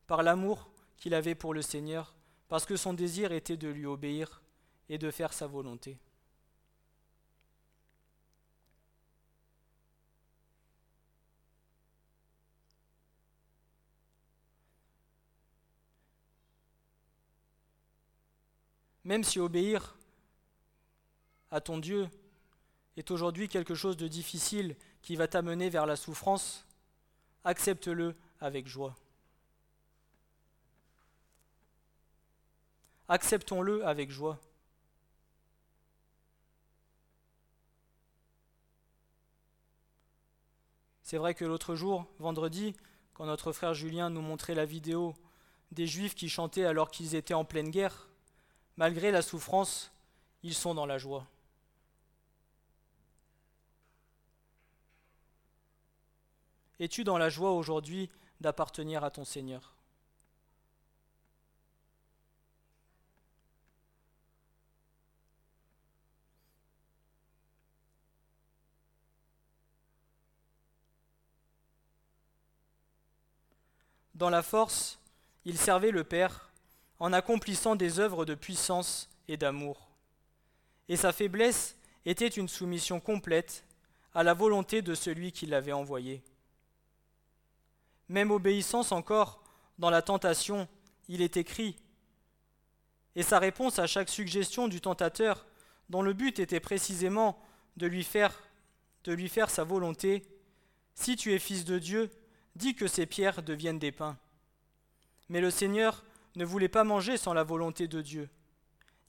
par l'amour qu'il avait pour le Seigneur, parce que son désir était de lui obéir et de faire sa volonté. Même si obéir à ton Dieu est aujourd'hui quelque chose de difficile qui va t'amener vers la souffrance, accepte-le avec joie. Acceptons-le avec joie. C'est vrai que l'autre jour, vendredi, quand notre frère Julien nous montrait la vidéo des Juifs qui chantaient alors qu'ils étaient en pleine guerre, malgré la souffrance, ils sont dans la joie. Es-tu dans la joie aujourd'hui d'appartenir à ton Seigneur? Dans la force, il servait le Père en accomplissant des œuvres de puissance et d'amour. Et sa faiblesse était une soumission complète à la volonté de celui qui l'avait envoyé. Même obéissance encore dans la tentation, il est écrit. Et sa réponse à chaque suggestion du tentateur, dont le but était précisément de lui faire, de lui faire sa volonté, si tu es fils de Dieu, dis que ces pierres deviennent des pains. Mais le Seigneur ne voulait pas manger sans la volonté de Dieu.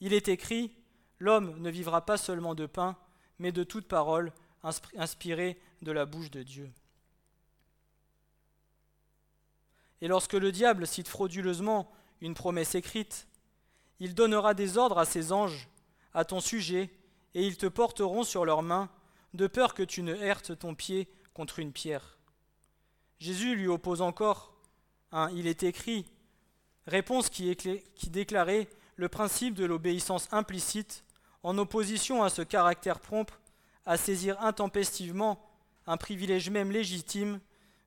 Il est écrit, L'homme ne vivra pas seulement de pain, mais de toute parole inspirée de la bouche de Dieu. Et lorsque le diable cite frauduleusement une promesse écrite, il donnera des ordres à ses anges à ton sujet, et ils te porteront sur leurs mains, de peur que tu ne heurtes ton pied contre une pierre. Jésus lui oppose encore un Il est écrit, réponse qui, qui déclarait le principe de l'obéissance implicite en opposition à ce caractère prompt à saisir intempestivement un privilège même légitime,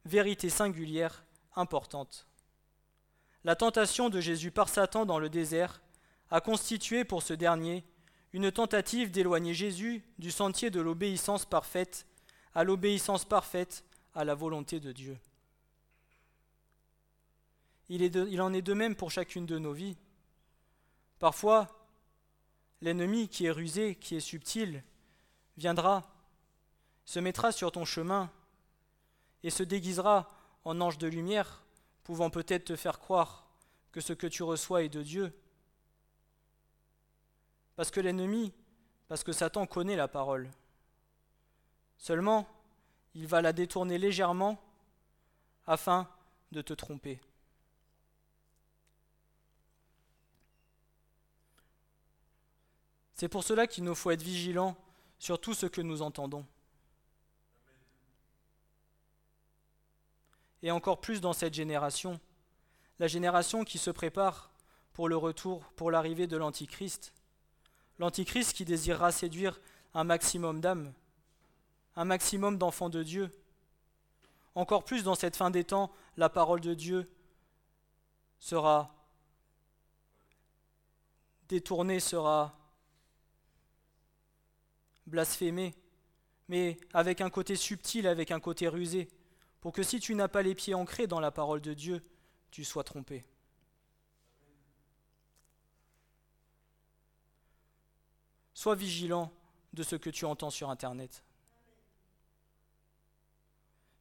vérité singulière, La tentation de Jésus par Satan dans le désert a constitué pour ce dernier une tentative d'éloigner Jésus du sentier de l'obéissance parfaite à l'obéissance parfaite à la volonté de Dieu. Il, en est de même pour chacune de nos vies. Parfois, l'ennemi qui est rusé, qui est subtil, viendra, se mettra sur ton chemin et se déguisera en ange de lumière, pouvant peut-être te faire croire que ce que tu reçois est de Dieu. Parce que l'ennemi, parce que Satan connaît la parole. Seulement, il va la détourner légèrement afin de te tromper. C'est pour cela qu'il nous faut être vigilants sur tout ce que nous entendons. Et encore plus dans cette génération, la génération qui se prépare pour le retour, pour l'arrivée de l'Antichrist. L'Antichrist qui désirera séduire un maximum d'âmes, un maximum d'enfants de Dieu. Encore plus dans cette fin des temps, la parole de Dieu sera détournée, sera blasphémé, mais avec un côté subtil, avec un côté rusé, pour que si tu n'as pas les pieds ancrés dans la parole de Dieu, tu sois trompé. Sois vigilant de ce que tu entends sur Internet.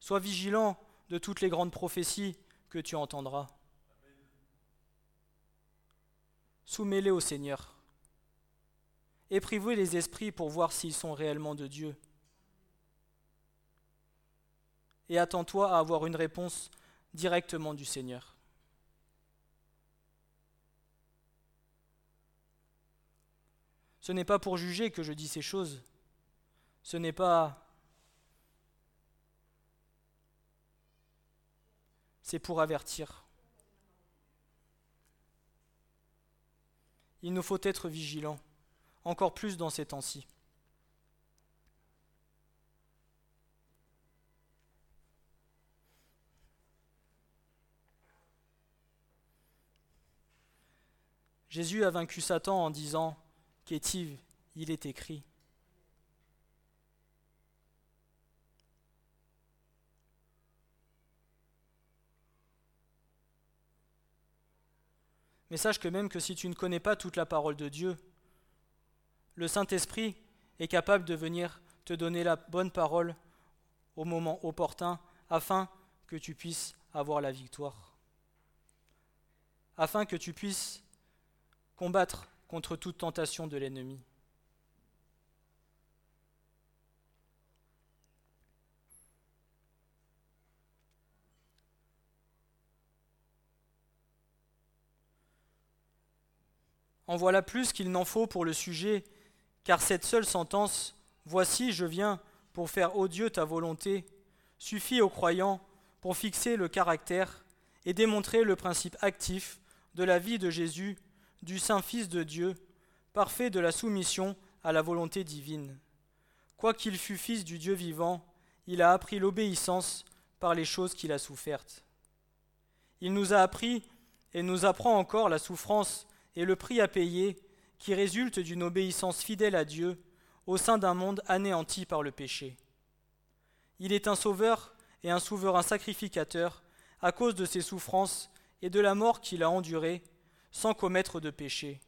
Sois vigilant de toutes les grandes prophéties que tu entendras. Soumets-les au Seigneur. Éprivez les esprits pour voir s'ils sont réellement de Dieu. Et attends-toi à avoir une réponse directement du Seigneur. Ce n'est pas pour juger que je dis ces choses. Ce n'est pas... C'est pour avertir. Il nous faut être vigilants encore plus dans ces temps-ci. Jésus a vaincu Satan en disant Qu'est-il? Il est écrit. Mais sache que même que si tu ne connais pas toute la parole de Dieu, le Saint-Esprit est capable de venir te donner la bonne parole au moment opportun afin que tu puisses avoir la victoire. Afin que tu puisses combattre contre toute tentation de l'ennemi. En voilà plus qu'il n'en faut pour le sujet car cette seule sentence, Voici, je viens pour faire odieux ta volonté, suffit aux croyants pour fixer le caractère et démontrer le principe actif de la vie de Jésus, du Saint Fils de Dieu, parfait de la soumission à la volonté divine. Quoiqu'il fût fils du Dieu vivant, il a appris l'obéissance par les choses qu'il a souffertes. Il nous a appris et nous apprend encore la souffrance et le prix à payer qui résulte d'une obéissance fidèle à Dieu au sein d'un monde anéanti par le péché. Il est un sauveur et un souverain sacrificateur à cause de ses souffrances et de la mort qu'il a endurée sans commettre de péché,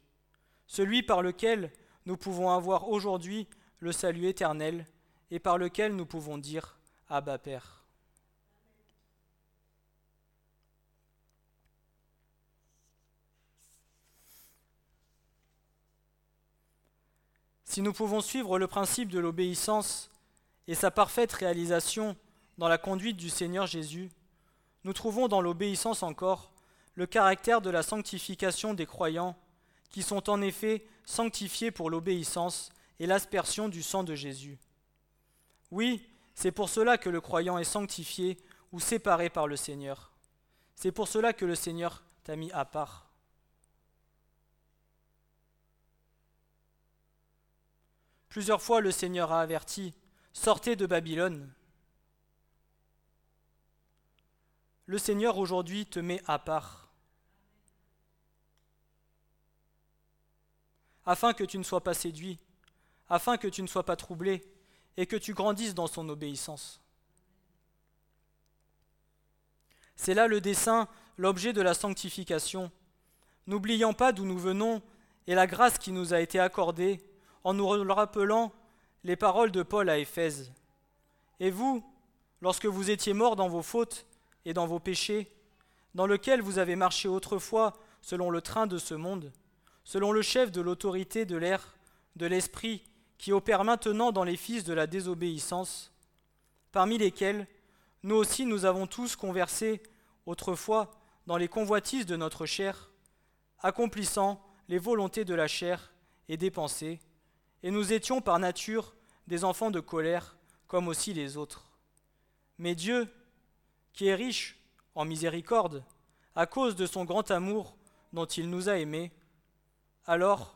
celui par lequel nous pouvons avoir aujourd'hui le salut éternel et par lequel nous pouvons dire Abba Père. Si nous pouvons suivre le principe de l'obéissance et sa parfaite réalisation dans la conduite du Seigneur Jésus, nous trouvons dans l'obéissance encore le caractère de la sanctification des croyants, qui sont en effet sanctifiés pour l'obéissance et l'aspersion du sang de Jésus. Oui, c'est pour cela que le croyant est sanctifié ou séparé par le Seigneur. C'est pour cela que le Seigneur t'a mis à part. Plusieurs fois le Seigneur a averti, sortez de Babylone. Le Seigneur aujourd'hui te met à part, afin que tu ne sois pas séduit, afin que tu ne sois pas troublé, et que tu grandisses dans son obéissance. C'est là le dessein, l'objet de la sanctification. N'oubliant pas d'où nous venons et la grâce qui nous a été accordée, en nous rappelant les paroles de Paul à Éphèse. Et vous, lorsque vous étiez morts dans vos fautes et dans vos péchés, dans lesquels vous avez marché autrefois selon le train de ce monde, selon le chef de l'autorité de l'air, de l'esprit, qui opère maintenant dans les fils de la désobéissance, parmi lesquels nous aussi nous avons tous conversé autrefois dans les convoitises de notre chair, accomplissant les volontés de la chair et des pensées, et nous étions par nature des enfants de colère, comme aussi les autres. Mais Dieu, qui est riche en miséricorde, à cause de son grand amour dont il nous a aimés, alors,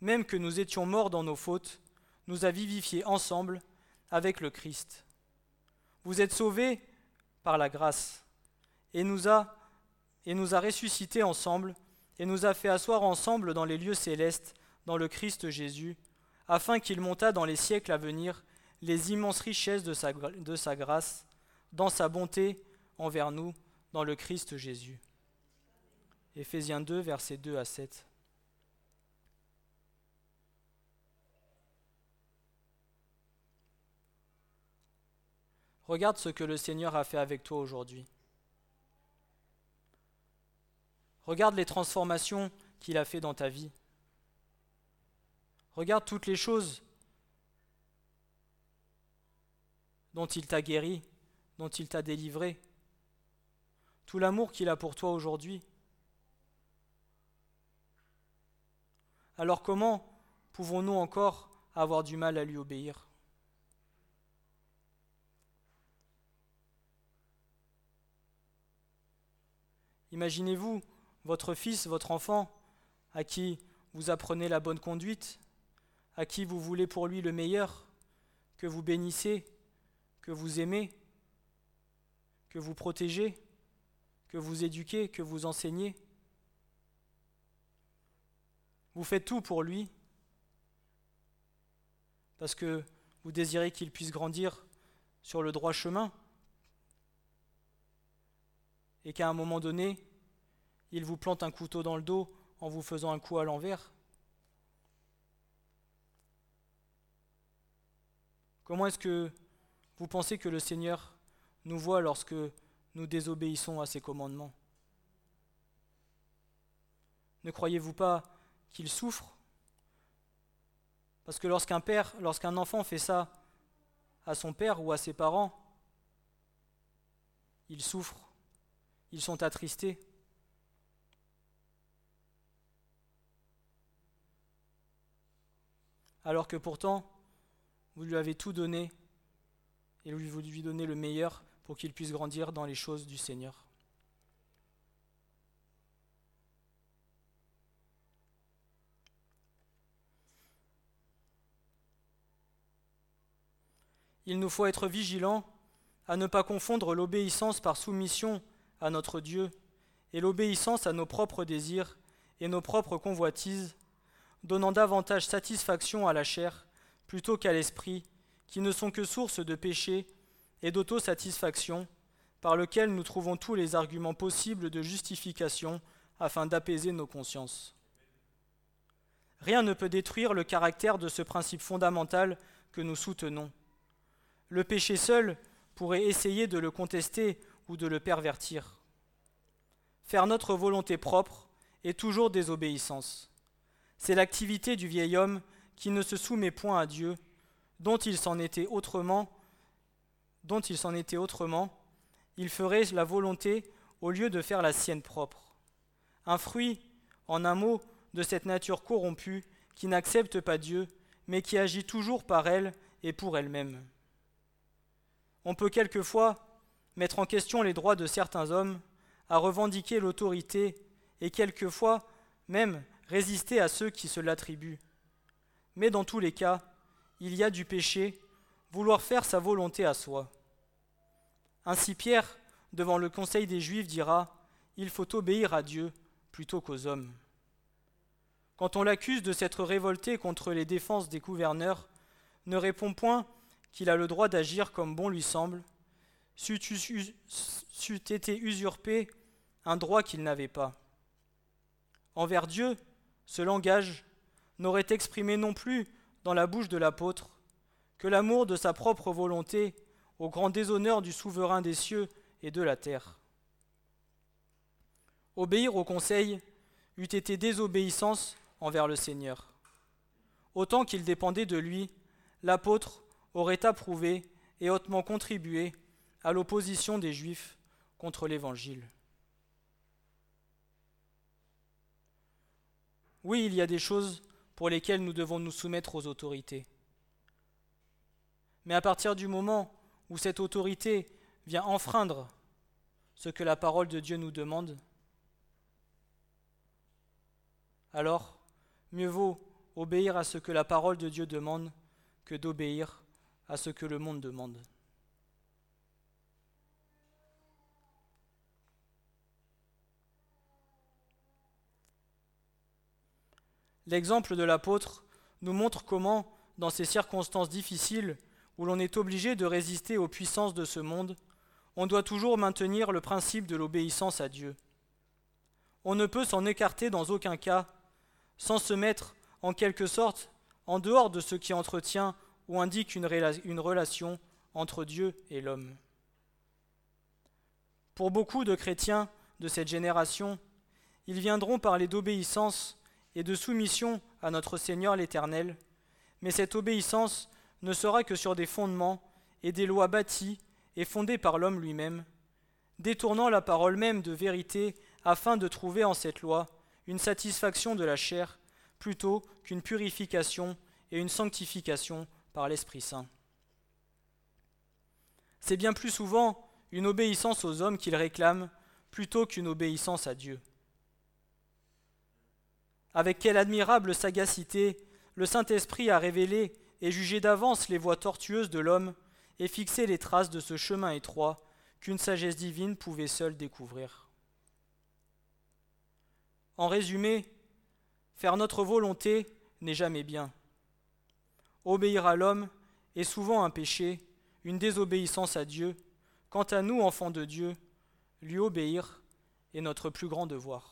même que nous étions morts dans nos fautes, nous a vivifiés ensemble avec le Christ. Vous êtes sauvés par la grâce, et nous a, ressuscités ensemble, et nous a fait asseoir ensemble dans les lieux célestes, dans le Christ Jésus, afin qu'il montât dans les siècles à venir les immenses richesses de sa, de sa grâce, dans sa bonté envers nous, dans le Christ Jésus. Éphésiens 2, versets 2 à 7. Regarde ce que le Seigneur a fait avec toi aujourd'hui. Regarde les transformations qu'il a fait dans ta vie. Regarde toutes les choses dont il t'a guéri, dont il t'a délivré, tout l'amour qu'il a pour toi aujourd'hui. Alors comment pouvons-nous encore avoir du mal à lui obéir? Imaginez-vous votre fils, votre enfant, à qui vous apprenez la bonne conduite, à qui vous voulez pour lui le meilleur, que vous bénissez, que vous aimez, que vous protégez, que vous éduquez, que vous enseignez. Vous faites tout pour lui parce que vous désirez qu'il puisse grandir sur le droit chemin et qu'à un moment donné, il vous plante un couteau dans le dos en vous faisant un coup à l'envers. Comment est-ce que vous pensez que le Seigneur nous voit lorsque nous désobéissons à ses commandements? Ne croyez-vous pas qu'il souffre? Parce que lorsqu'un père, lorsqu'un enfant fait ça à son père ou à ses parents, il souffre, ils sont attristés. Alors que pourtant, vous lui avez tout donné et vous lui donnez le meilleur pour qu'il puisse grandir dans les choses du Seigneur. Il nous faut être vigilants à ne pas confondre l'obéissance par soumission à notre Dieu et l'obéissance à nos propres désirs et nos propres convoitises, donnant davantage satisfaction à la chair plutôt qu'à l'esprit, qui ne sont que source de péché et d'autosatisfaction, par lequel nous trouvons tous les arguments possibles de justification afin d'apaiser nos consciences. Rien ne peut détruire le caractère de ce principe fondamental que nous soutenons. Le péché seul pourrait essayer de le contester de le pervertir. Faire notre volonté propre est toujours désobéissance. C'est l'activité du vieil homme qui ne se soumet point à Dieu, dont il s'en était autrement, dont il s'en était autrement, il ferait la volonté au lieu de faire la sienne propre. Un fruit, en un mot, de cette nature corrompue qui n'accepte pas Dieu, mais qui agit toujours par elle et pour elle-même. On peut quelquefois mettre en question les droits de certains hommes, à revendiquer l'autorité et quelquefois même résister à ceux qui se l'attribuent mais dans tous les cas, il y a du péché, vouloir faire sa volonté à soi. Ainsi Pierre, devant le conseil des Juifs, dira, Il faut obéir à Dieu plutôt qu'aux hommes. Quand on l'accuse de s'être révolté contre les défenses des gouverneurs, ne répond point qu'il a le droit d'agir comme bon lui semble, c'eût été usurpé un droit qu'il n'avait pas. Envers Dieu, ce langage n'aurait exprimé non plus dans la bouche de l'apôtre que l'amour de sa propre volonté au grand déshonneur du souverain des cieux et de la terre. Obéir au conseil eût été désobéissance envers le Seigneur. Autant qu'il dépendait de lui, l'apôtre aurait approuvé et hautement contribué à l'opposition des Juifs contre l'Évangile. Oui, il y a des choses pour lesquelles nous devons nous soumettre aux autorités. Mais à partir du moment où cette autorité vient enfreindre ce que la parole de Dieu nous demande, alors mieux vaut obéir à ce que la parole de Dieu demande que d'obéir à ce que le monde demande. L'exemple de l'apôtre nous montre comment, dans ces circonstances difficiles où l'on est obligé de résister aux puissances de ce monde, on doit toujours maintenir le principe de l'obéissance à Dieu. On ne peut s'en écarter dans aucun cas sans se mettre en quelque sorte en dehors de ce qui entretient ou indique une, relation entre Dieu et l'homme. Pour beaucoup de chrétiens de cette génération, ils viendront parler d'obéissance et de soumission à notre Seigneur l'Éternel, mais cette obéissance ne sera que sur des fondements et des lois bâties et fondées par l'homme lui-même, détournant la parole même de vérité afin de trouver en cette loi une satisfaction de la chair plutôt qu'une purification et une sanctification par l'Esprit Saint. C'est bien plus souvent une obéissance aux hommes qu'ils réclament plutôt qu'une obéissance à Dieu. Avec quelle admirable sagacité le Saint-Esprit a révélé et jugé d'avance les voies tortueuses de l'homme et fixé les traces de ce chemin étroit qu'une sagesse divine pouvait seule découvrir. En résumé, faire notre volonté n'est jamais bien. Obéir à l'homme est souvent un péché, une désobéissance à Dieu. Quant à nous, enfants de Dieu, lui obéir est notre plus grand devoir.